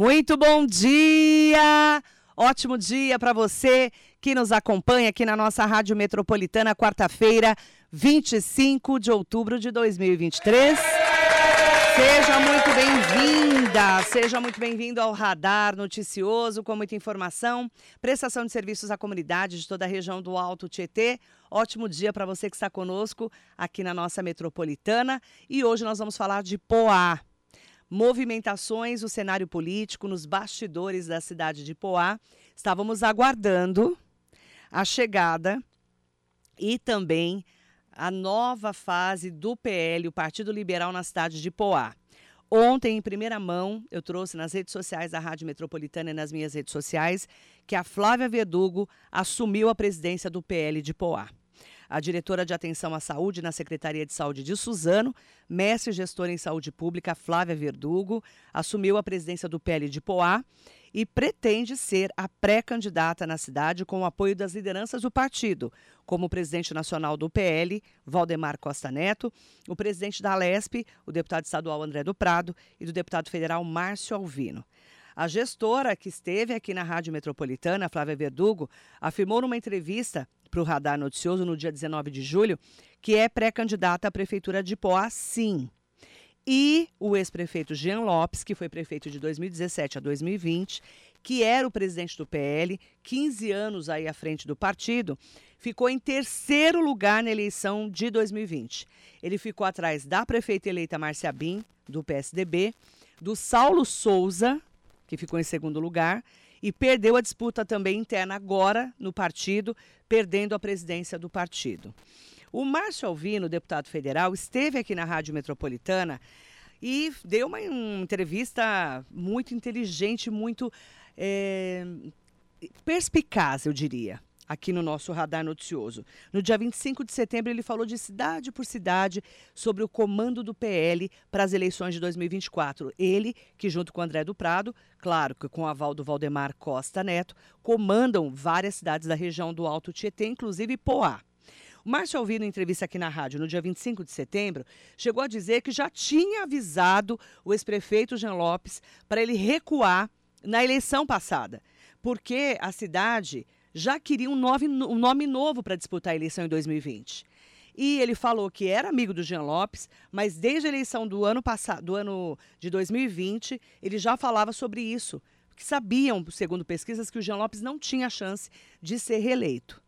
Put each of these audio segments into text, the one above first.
Muito bom dia! Ótimo dia para você que nos acompanha aqui na nossa Rádio Metropolitana, quarta-feira, 25 de outubro de 2023. Seja muito bem-vinda, seja muito bem-vindo ao Radar Noticioso, com muita informação, prestação de serviços à comunidade de toda a região do Alto Tietê. Ótimo dia para você que está conosco aqui na nossa metropolitana. E hoje nós vamos falar de Poá movimentações, o cenário político nos bastidores da cidade de Poá. Estávamos aguardando a chegada e também a nova fase do PL, o Partido Liberal na cidade de Poá. Ontem, em primeira mão, eu trouxe nas redes sociais da Rádio Metropolitana e nas minhas redes sociais que a Flávia Verdugo assumiu a presidência do PL de Poá a diretora de Atenção à Saúde na Secretaria de Saúde de Suzano, mestre gestora em saúde pública Flávia Verdugo, assumiu a presidência do PL de Poá e pretende ser a pré-candidata na cidade com o apoio das lideranças do partido, como o presidente nacional do PL, Valdemar Costa Neto, o presidente da Alesp, o deputado estadual André do Prado e do deputado federal Márcio Alvino. A gestora que esteve aqui na Rádio Metropolitana, Flávia Verdugo, afirmou numa entrevista para o Radar Noticioso no dia 19 de julho, que é pré-candidata à Prefeitura de Poá, sim. E o ex-prefeito Jean Lopes, que foi prefeito de 2017 a 2020, que era o presidente do PL, 15 anos aí à frente do partido, ficou em terceiro lugar na eleição de 2020. Ele ficou atrás da prefeita eleita Márcia Bim, do PSDB, do Saulo Souza, que ficou em segundo lugar, e perdeu a disputa também interna agora no partido, perdendo a presidência do partido. O Márcio Alvino, deputado federal, esteve aqui na Rádio Metropolitana e deu uma, uma entrevista muito inteligente, muito é, perspicaz, eu diria aqui no nosso radar noticioso. No dia 25 de setembro, ele falou de cidade por cidade sobre o comando do PL para as eleições de 2024. Ele, que junto com André do Prado, claro que com o aval do Valdemar Costa Neto, comandam várias cidades da região do Alto Tietê, inclusive Poá. O Márcio Alvino, em entrevista aqui na rádio no dia 25 de setembro, chegou a dizer que já tinha avisado o ex-prefeito Jean Lopes para ele recuar na eleição passada, porque a cidade já queria um nome, um nome novo para disputar a eleição em 2020. E ele falou que era amigo do Jean Lopes, mas desde a eleição do ano passado, do ano de 2020, ele já falava sobre isso, que sabiam, segundo pesquisas, que o Jean Lopes não tinha chance de ser reeleito.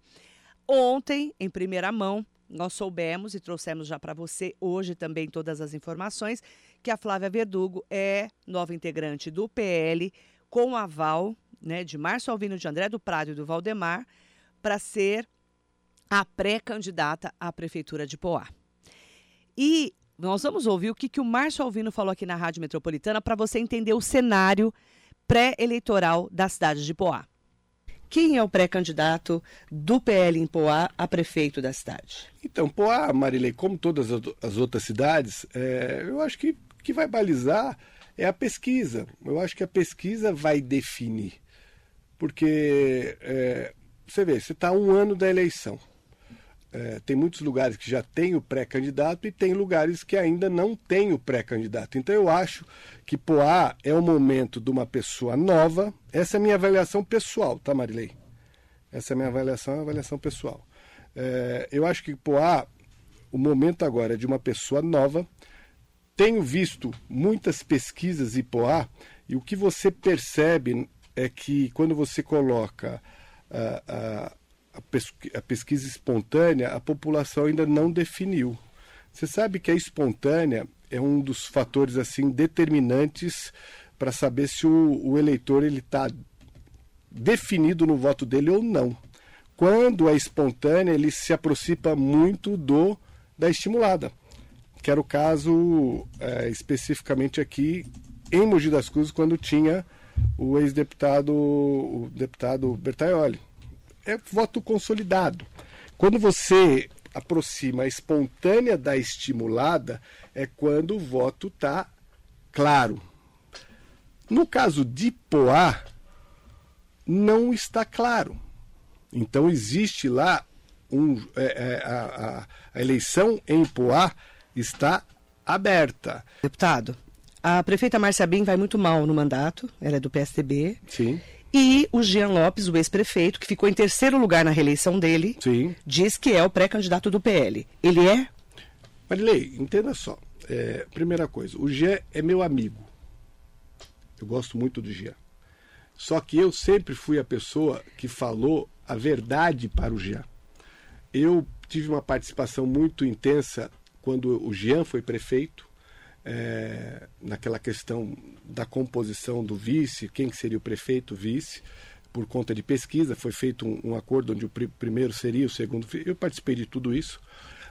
Ontem, em primeira mão, nós soubemos e trouxemos já para você hoje também todas as informações que a Flávia Verdugo é nova integrante do PL com aval né, de Márcio Alvino de André do Prado e do Valdemar para ser a pré-candidata à Prefeitura de Poá. E nós vamos ouvir o que, que o Márcio Alvino falou aqui na Rádio Metropolitana para você entender o cenário pré-eleitoral da cidade de Poá. Quem é o pré-candidato do PL em Poá a prefeito da cidade? Então, Poá, Marilei, como todas as outras cidades, é, eu acho que que vai balizar é a pesquisa. Eu acho que a pesquisa vai definir. Porque é, você vê, você está um ano da eleição. É, tem muitos lugares que já tem o pré-candidato e tem lugares que ainda não tem o pré-candidato. Então eu acho que Poá é o momento de uma pessoa nova. Essa é a minha avaliação pessoal, tá, Marilei? Essa é a minha avaliação, é a avaliação pessoal. É, eu acho que Poá, o momento agora é de uma pessoa nova. Tenho visto muitas pesquisas em Poá e o que você percebe é que quando você coloca a, a, a, pesquisa espontânea, a população ainda não definiu. Você sabe que a espontânea é um dos fatores assim determinantes para saber se o, o eleitor ele está definido no voto dele ou não. Quando é espontânea, ele se aproxima muito do da estimulada, que era o caso é, especificamente aqui em Mogi das Cruzes, quando tinha o ex-deputado o deputado Bertaioli. É voto consolidado. Quando você aproxima a espontânea da estimulada, é quando o voto está claro. No caso de Poá, não está claro. Então existe lá um, é, é, a, a, a eleição em Poá está aberta. Deputado, A prefeita Márcia Bim vai muito mal no mandato, ela é do PSDB. Sim. E o Jean Lopes, o ex-prefeito, que ficou em terceiro lugar na reeleição dele, Sim. diz que é o pré-candidato do PL. Ele é? Marilei, entenda só. É, primeira coisa, o Jean é meu amigo. Eu gosto muito do Jean. Só que eu sempre fui a pessoa que falou a verdade para o Jean. Eu tive uma participação muito intensa quando o Jean foi prefeito, é, naquela questão da composição do vice, quem que seria o prefeito, vice, por conta de pesquisa, foi feito um, um acordo onde o pr primeiro seria o segundo. Eu participei de tudo isso.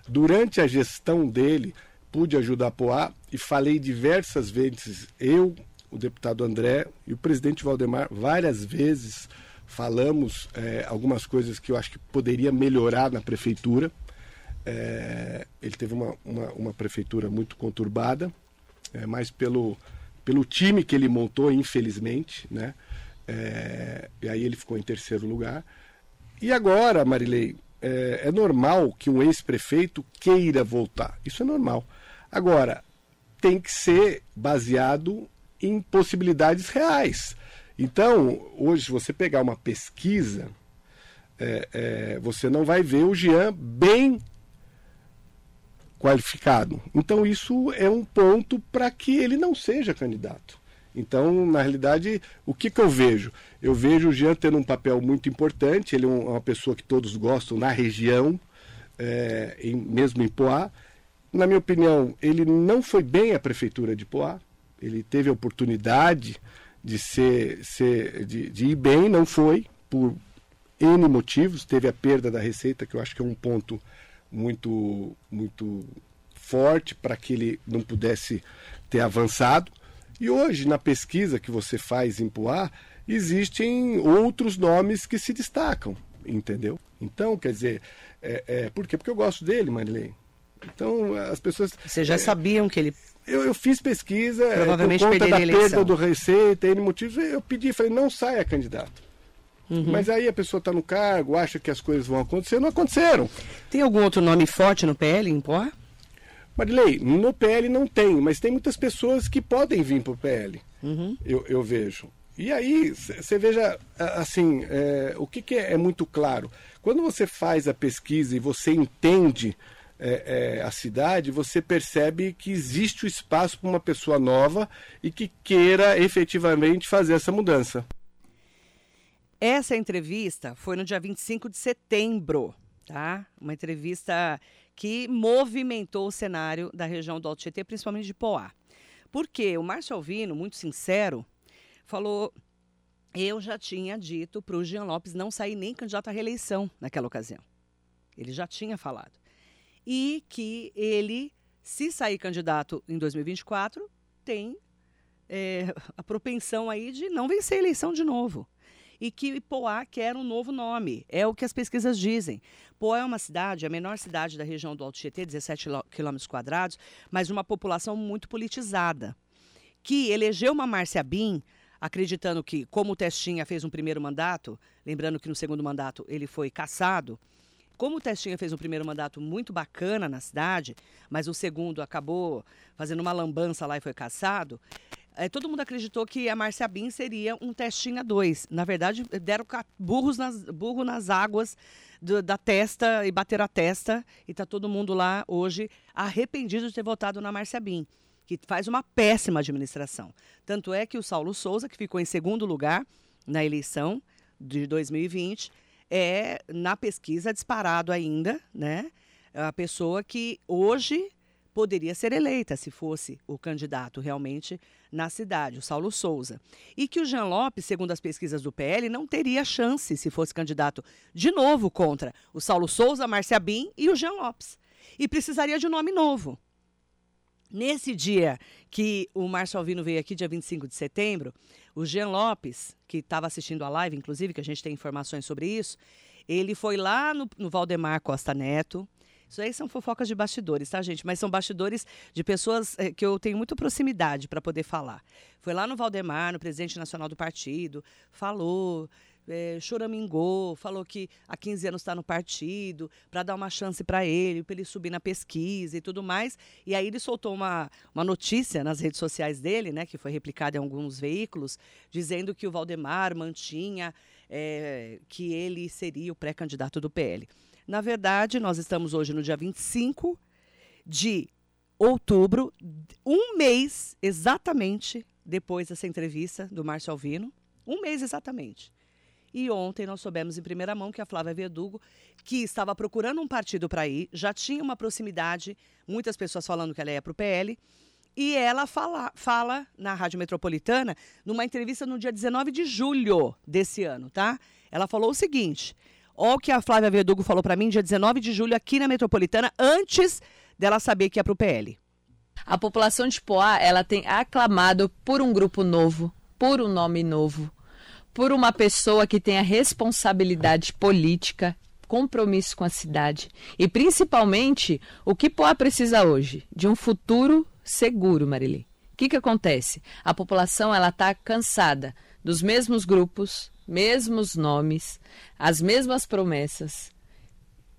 Durante a gestão dele, pude ajudar a Poá e falei diversas vezes, eu, o deputado André e o presidente Valdemar, várias vezes falamos é, algumas coisas que eu acho que poderia melhorar na prefeitura. É, ele teve uma, uma, uma, prefeitura muito conturbada, é, mas pelo, pelo time que ele montou, infelizmente, né? É, e aí ele ficou em terceiro lugar. E agora, Marilei, é, é normal que um ex-prefeito queira voltar. Isso é normal. Agora, tem que ser baseado em possibilidades reais. Então, hoje, você pegar uma pesquisa, é, é, você não vai ver o Jean bem qualificado. Então, isso é um ponto para que ele não seja candidato. Então, na realidade, o que, que eu vejo? Eu vejo o Jean tendo um papel muito importante, ele é uma pessoa que todos gostam na região, é, em, mesmo em Poá. Na minha opinião, ele não foi bem à prefeitura de Poá, ele teve a oportunidade de, ser, ser de, de ir bem, não foi, por N motivos, teve a perda da receita, que eu acho que é um ponto muito, muito forte para que ele não pudesse ter avançado. E hoje, na pesquisa que você faz em Poá, existem outros nomes que se destacam, entendeu? Então, quer dizer, é, é, por quê? Porque eu gosto dele, Marilene. Então, as pessoas... Vocês já é, sabiam que ele... Eu, eu fiz pesquisa, é, Provavelmente por conta da perda do receita, N motivos, eu pedi, falei, não saia candidato. Uhum. Mas aí a pessoa está no cargo, acha que as coisas vão acontecer, não aconteceram. Tem algum outro nome forte no PL em Poá? Marilei, no PL não tem, mas tem muitas pessoas que podem vir para o PL, uhum. eu, eu, vejo. E aí, você veja, assim, é, o que, que é, é, muito claro. Quando você faz a pesquisa e você entende é, é a cidade, você percebe que existe o espaço para uma pessoa nova e que queira efetivamente fazer essa mudança. Essa entrevista foi no dia 25 de setembro, tá? Uma entrevista que movimentou o cenário da região do Alto Tietê, principalmente de Poá. Porque o Márcio Alvino, muito sincero, falou: eu já tinha dito para o Jean Lopes não sair nem candidato à reeleição naquela ocasião. Ele já tinha falado. E que ele, se sair candidato em 2024, tem é, a propensão aí de não vencer a eleição de novo e que Poá quer um novo nome. É o que as pesquisas dizem. Poá é uma cidade, a menor cidade da região do Alto Tietê, 17 quilômetros quadrados, mas uma população muito politizada, que elegeu uma Márcia Bin acreditando que, como o Testinha fez um primeiro mandato, lembrando que no segundo mandato ele foi caçado, como o Testinha fez um primeiro mandato muito bacana na cidade, mas o segundo acabou fazendo uma lambança lá e foi caçado, é, todo mundo acreditou que a Márcia Bin seria um testinha 2. Na verdade, deram burros nas, burro nas águas do, da testa e bateram a testa. E está todo mundo lá hoje arrependido de ter votado na Márcia Bin, que faz uma péssima administração. Tanto é que o Saulo Souza, que ficou em segundo lugar na eleição de 2020, é, na pesquisa, disparado ainda, né? A pessoa que hoje poderia ser eleita se fosse o candidato realmente na cidade, o Saulo Souza. E que o Jean Lopes, segundo as pesquisas do PL, não teria chance se fosse candidato de novo contra o Saulo Souza, Márcia Bin e o Jean Lopes. E precisaria de nome novo. Nesse dia que o Márcio Alvino veio aqui, dia 25 de setembro, o Jean Lopes, que estava assistindo a live, inclusive, que a gente tem informações sobre isso, ele foi lá no, no Valdemar Costa Neto, isso aí são fofocas de bastidores, tá, gente? Mas são bastidores de pessoas é, que eu tenho muita proximidade para poder falar. Foi lá no Valdemar, no presidente nacional do partido, falou, é, choramingou, falou que há 15 anos está no partido, para dar uma chance para ele, para ele subir na pesquisa e tudo mais. E aí ele soltou uma, uma notícia nas redes sociais dele, né, que foi replicada em alguns veículos, dizendo que o Valdemar mantinha é, que ele seria o pré-candidato do PL. Na verdade, nós estamos hoje no dia 25 de outubro, um mês exatamente depois dessa entrevista do Márcio Alvino, um mês exatamente. E ontem nós soubemos em primeira mão que a Flávia Verdugo, que estava procurando um partido para ir, já tinha uma proximidade, muitas pessoas falando que ela ia para o PL, e ela fala, fala na Rádio Metropolitana, numa entrevista no dia 19 de julho desse ano, tá? Ela falou o seguinte: Olha o que a Flávia Verdugo falou para mim dia 19 de julho aqui na Metropolitana, antes dela saber que ia para o PL. A população de Poá, ela tem aclamado por um grupo novo, por um nome novo, por uma pessoa que tenha responsabilidade política, compromisso com a cidade e principalmente o que Poá precisa hoje de um futuro seguro, Marili. O que, que acontece? A população ela está cansada dos mesmos grupos, mesmos nomes, as mesmas promessas.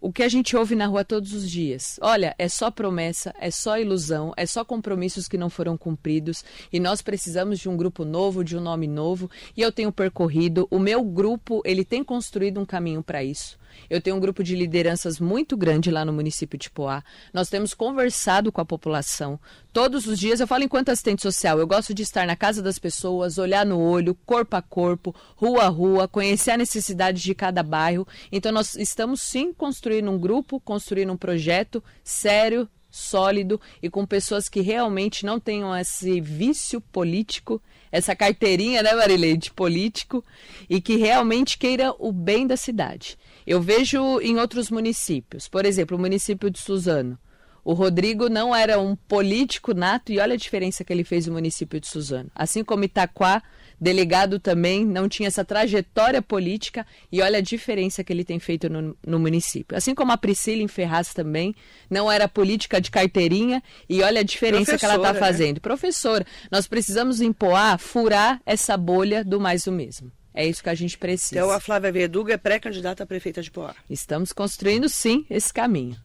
O que a gente ouve na rua todos os dias. Olha, é só promessa, é só ilusão, é só compromissos que não foram cumpridos e nós precisamos de um grupo novo, de um nome novo. E eu tenho percorrido, o meu grupo, ele tem construído um caminho para isso. Eu tenho um grupo de lideranças muito grande lá no município de Poá. Nós temos conversado com a população. Todos os dias eu falo enquanto assistente social. Eu gosto de estar na casa das pessoas, olhar no olho, corpo a corpo, rua a rua, conhecer a necessidade de cada bairro. Então nós estamos sim construindo um grupo, construindo um projeto sério, sólido e com pessoas que realmente não tenham esse vício político, essa carteirinha, né, Marileide, político, e que realmente queira o bem da cidade. Eu vejo em outros municípios, por exemplo, o município de Suzano. O Rodrigo não era um político nato e olha a diferença que ele fez no município de Suzano. Assim como Itaquá, delegado também não tinha essa trajetória política e olha a diferença que ele tem feito no, no município. Assim como a Priscila em Ferraz também não era política de carteirinha e olha a diferença que ela está né? fazendo. Né? Professora, nós precisamos empoar, furar essa bolha do mais do mesmo. É isso que a gente precisa. Então a Flávia Verduga é pré-candidata a prefeita de Poá. Estamos construindo sim esse caminho.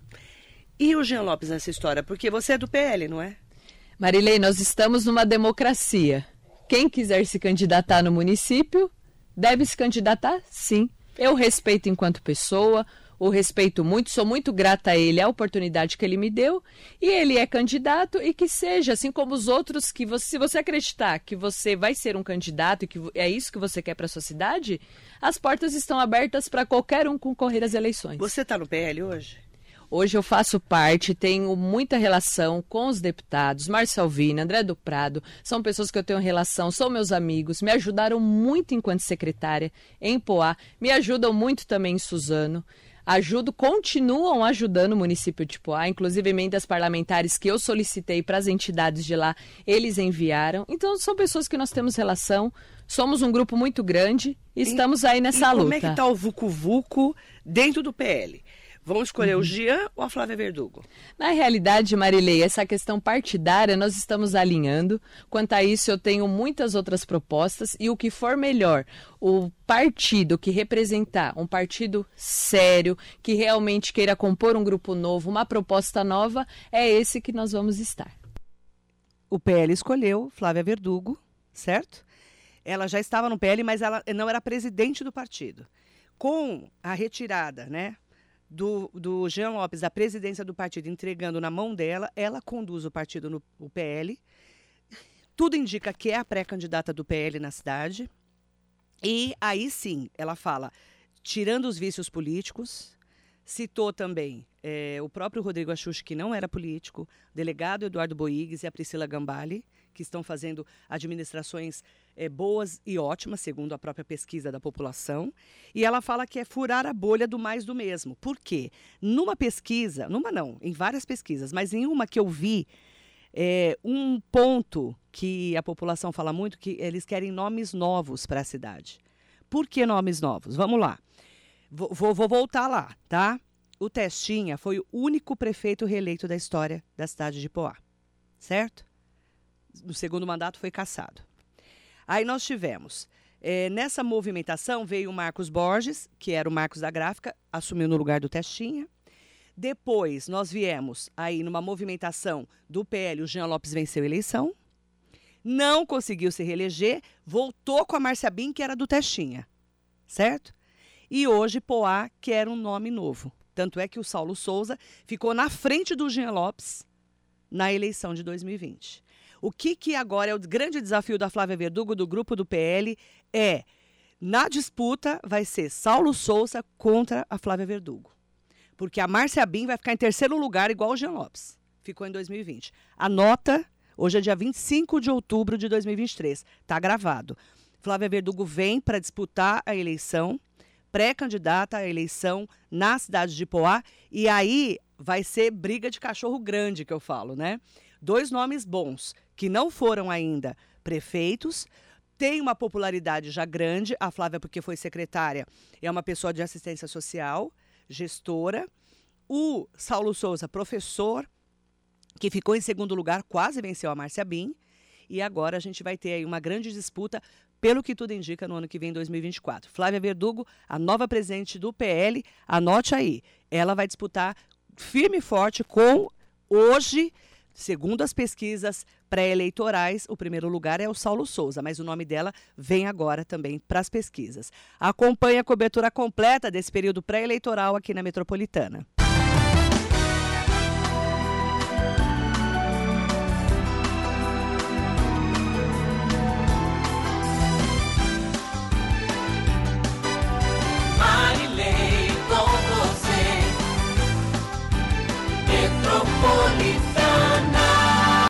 E o Jean Lopes nessa história? Porque você é do PL, não é? Marilei, nós estamos numa democracia. Quem quiser se candidatar no município, deve se candidatar sim. Eu respeito enquanto pessoa, o respeito muito, sou muito grata a ele, a oportunidade que ele me deu, e ele é candidato e que seja, assim como os outros, que você, se você acreditar que você vai ser um candidato e que é isso que você quer para a sua cidade, as portas estão abertas para qualquer um concorrer às eleições. Você está no PL hoje? Hoje eu faço parte, tenho muita relação com os deputados, Marcelo Alvina, André do Prado, são pessoas que eu tenho relação, são meus amigos, me ajudaram muito enquanto secretária em Poá, me ajudam muito também em Suzano ajudam, continuam ajudando o município de Poá, inclusive emendas parlamentares que eu solicitei para as entidades de lá, eles enviaram. Então são pessoas que nós temos relação, somos um grupo muito grande e estamos aí nessa e luta. Como é que está o Vucu Vucu dentro do PL? Vamos escolher uhum. o Jean ou a Flávia Verdugo? Na realidade, Marilei, essa questão partidária nós estamos alinhando. Quanto a isso, eu tenho muitas outras propostas e o que for melhor, o partido que representar um partido sério, que realmente queira compor um grupo novo, uma proposta nova, é esse que nós vamos estar. O PL escolheu Flávia Verdugo, certo? Ela já estava no PL, mas ela não era presidente do partido. Com a retirada, né? Do, do Jean Lopes da presidência do partido entregando na mão dela, ela conduz o partido no o PL. Tudo indica que é a pré-candidata do PL na cidade. E aí sim, ela fala, tirando os vícios políticos, citou também é, o próprio Rodrigo Axux, que não era político, o delegado Eduardo Boigues e a Priscila Gambale, que estão fazendo administrações é, boas e ótimas, segundo a própria pesquisa da população. E ela fala que é furar a bolha do mais do mesmo. Por quê? Numa pesquisa, numa não, em várias pesquisas, mas em uma que eu vi, é, um ponto que a população fala muito, que eles querem nomes novos para a cidade. Por que nomes novos? Vamos lá. Vou, vou, voltar lá, tá? O Testinha foi o único prefeito reeleito da história da cidade de Poá, certo? no segundo mandato foi cassado. Aí nós tivemos É, nessa movimentação veio o Marcos Borges, que era o Marcos da gráfica, assumiu no lugar do Testinha. Depois nós viemos aí numa movimentação do PL, o Jean Lopes venceu a eleição. Não conseguiu se reeleger, voltou com a Márcia Bin, que era do Testinha. Certo? E hoje Poá quer um nome novo. Tanto é que o Saulo Souza ficou na frente do Jean Lopes na eleição de 2020. O que, que agora é o grande desafio da Flávia Verdugo, do grupo do PL, é na disputa vai ser Saulo Souza contra a Flávia Verdugo. Porque a Márcia Bin vai ficar em terceiro lugar, igual o Jean Lopes. Ficou em 2020. A nota, hoje é dia 25 de outubro de 2023. Está gravado. Flávia Verdugo vem para disputar a eleição, pré-candidata à eleição na cidade de Poá. E aí vai ser briga de cachorro grande, que eu falo, né? Dois nomes bons, que não foram ainda prefeitos, tem uma popularidade já grande. A Flávia, porque foi secretária, é uma pessoa de assistência social, gestora. O Saulo Souza, professor, que ficou em segundo lugar, quase venceu a Márcia Bin. E agora a gente vai ter aí uma grande disputa, pelo que tudo indica, no ano que vem, 2024. Flávia Verdugo, a nova presidente do PL, anote aí. Ela vai disputar firme e forte com hoje Segundo as pesquisas pré-eleitorais, o primeiro lugar é o Saulo Souza, mas o nome dela vem agora também para as pesquisas. Acompanhe a cobertura completa desse período pré-eleitoral aqui na Metropolitana.